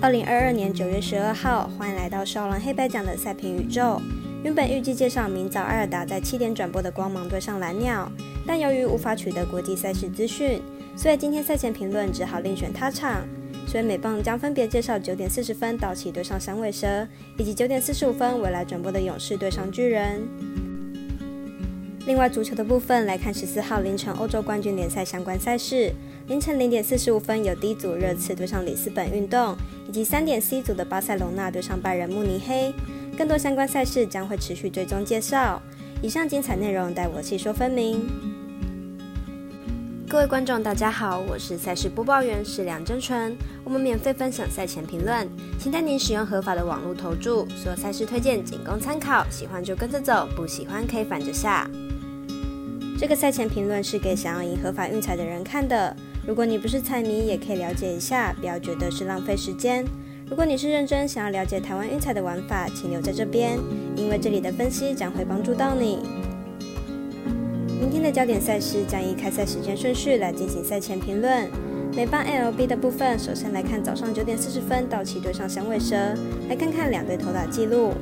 二零二二年九月十二号，欢迎来到少狼黑白奖的赛评宇宙。原本预计介绍明早艾尔达在七点转播的光芒对上蓝鸟，但由于无法取得国际赛事资讯，所以今天赛前评论只好另选他场。所以美棒将分别介绍九点四十分道奇对上三尾蛇，以及九点四十五分未来转播的勇士对上巨人。另外，足球的部分来看十四号凌晨欧洲冠军联赛相关赛事。凌晨零点四十五分有 D 组热刺对上里斯本运动，以及三点 C 组的巴塞隆纳对上拜仁慕尼黑。更多相关赛事将会持续追踪介绍。以上精彩内容待我细说分明。各位观众，大家好，我是赛事播报员是梁真纯。我们免费分享赛前评论，请带您使用合法的网络投注。所有赛事推荐仅供参考，喜欢就跟着走，不喜欢可以反着下。这个赛前评论是给想要赢合法运彩的人看的。如果你不是彩迷，也可以了解一下，不要觉得是浪费时间。如果你是认真想要了解台湾运彩的玩法，请留在这边，因为这里的分析将会帮助到你。明天的焦点赛事将以开赛时间顺序来进行赛前评论。美邦 LB 的部分，首先来看早上九点四十分到期对上响尾蛇，来看看两队投打记录。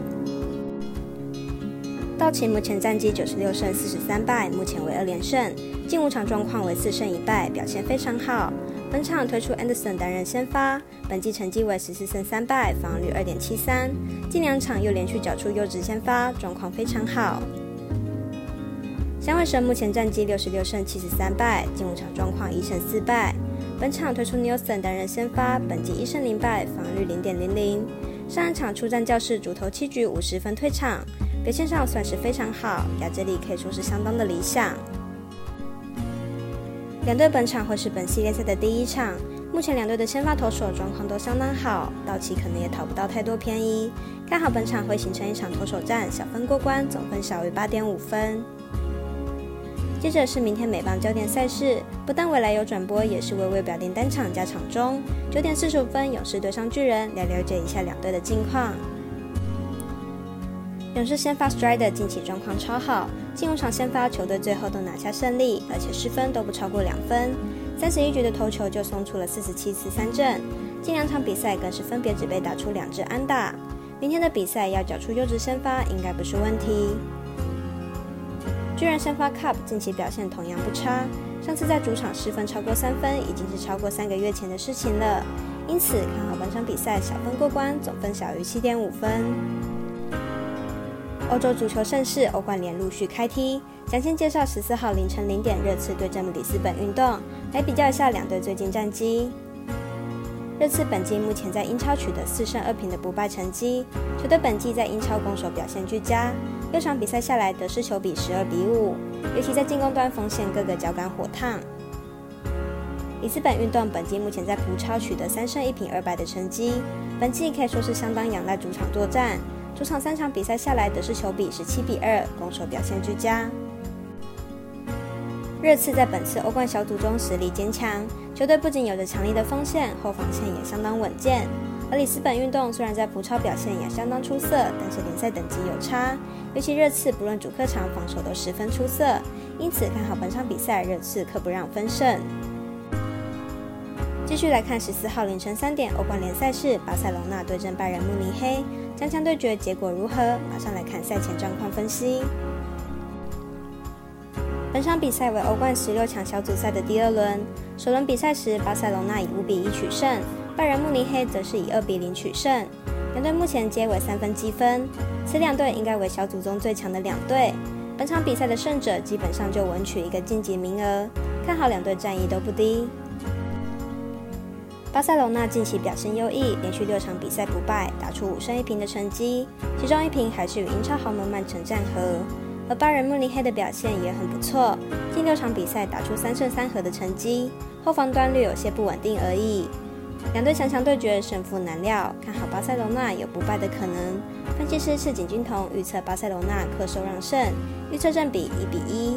道奇目前战绩九十六胜四十三败，目前为二连胜。近五场状况为四胜一败，表现非常好。本场推出 Anderson 担任先发，本季成绩为十四胜三败，防御率二点七三。近两场又连续缴出优质先发，状况非常好。响尾蛇目前战绩六十六胜七十三败，近五场状况一胜四败。本场推出 Newson 担任先发，本季一胜零败，防御率零点零零。上一场出战教室主投七局五十分退场。表现上算是非常好，亚这里可以说是相当的理想。两队本场会是本系列赛的第一场，目前两队的先发投手状况都相当好，道奇可能也讨不到太多便宜。看好本场会形成一场投手战，小分过关，总分小于八点五分。接着是明天美棒焦点赛事，不但未来有转播，也是微微表定单场加场中。九点四十五分，勇士对上巨人，来了解一下两队的近况。勇士先发 Strider 近期状况超好，近五场先发球队最后都拿下胜利，而且失分都不超过两分。三十一局的投球就送出了四十七次三振，近两场比赛更是分别只被打出两支安打。明天的比赛要缴出优质先发应该不是问题。巨人先发 Cup 近期表现同样不差，上次在主场失分超过三分已经是超过三个月前的事情了，因此看好本场比赛小分过关，总分小于七点五分。欧洲足球盛世，欧冠联陆续开踢。将先介绍十四号凌晨零点热刺对阵里斯本运动，来比较一下两队最近战绩。热刺本季目前在英超取得四胜二平的不败成绩，球队本季在英超攻守表现俱佳，六场比赛下来得失球比十二比五，尤其在进攻端锋线各个脚感火烫。里斯本运动本季目前在葡超取得三胜一平二败的成绩，本季可以说是相当仰赖主场作战。主场三场比赛下来得失球比是七比二，攻守表现俱佳。热刺在本次欧冠小组中实力坚强，球队不仅有着强力的锋线，后防线也相当稳健。而里斯本运动虽然在葡超表现也相当出色，但是联赛等级有差，尤其热刺不论主客场防守都十分出色，因此看好本场比赛热刺可不让分胜。继续来看十四号凌晨三点欧冠联赛是巴塞罗那对阵拜仁慕尼黑。将强对决结果如何？马上来看赛前状况分析。本场比赛为欧冠十六强小组赛的第二轮，首轮比赛时，巴塞隆纳以五比一取胜，拜仁慕尼黑则是以二比零取胜。两队目前皆为三分积分，此两队应该为小组中最强的两队。本场比赛的胜者基本上就稳取一个晋级名额，看好两队战役都不低。巴塞罗那近期表现优异，连续六场比赛不败，打出五胜一平的成绩，其中一平还是与英超豪门曼城战和。而巴人慕尼黑的表现也很不错，近六场比赛打出三胜三和的成绩，后防端略有些不稳定而已。两队强强对决，胜负难料，看好巴塞罗那有不败的可能。分析师赤井俊同预测巴塞罗那客受让胜，预测占比一比一。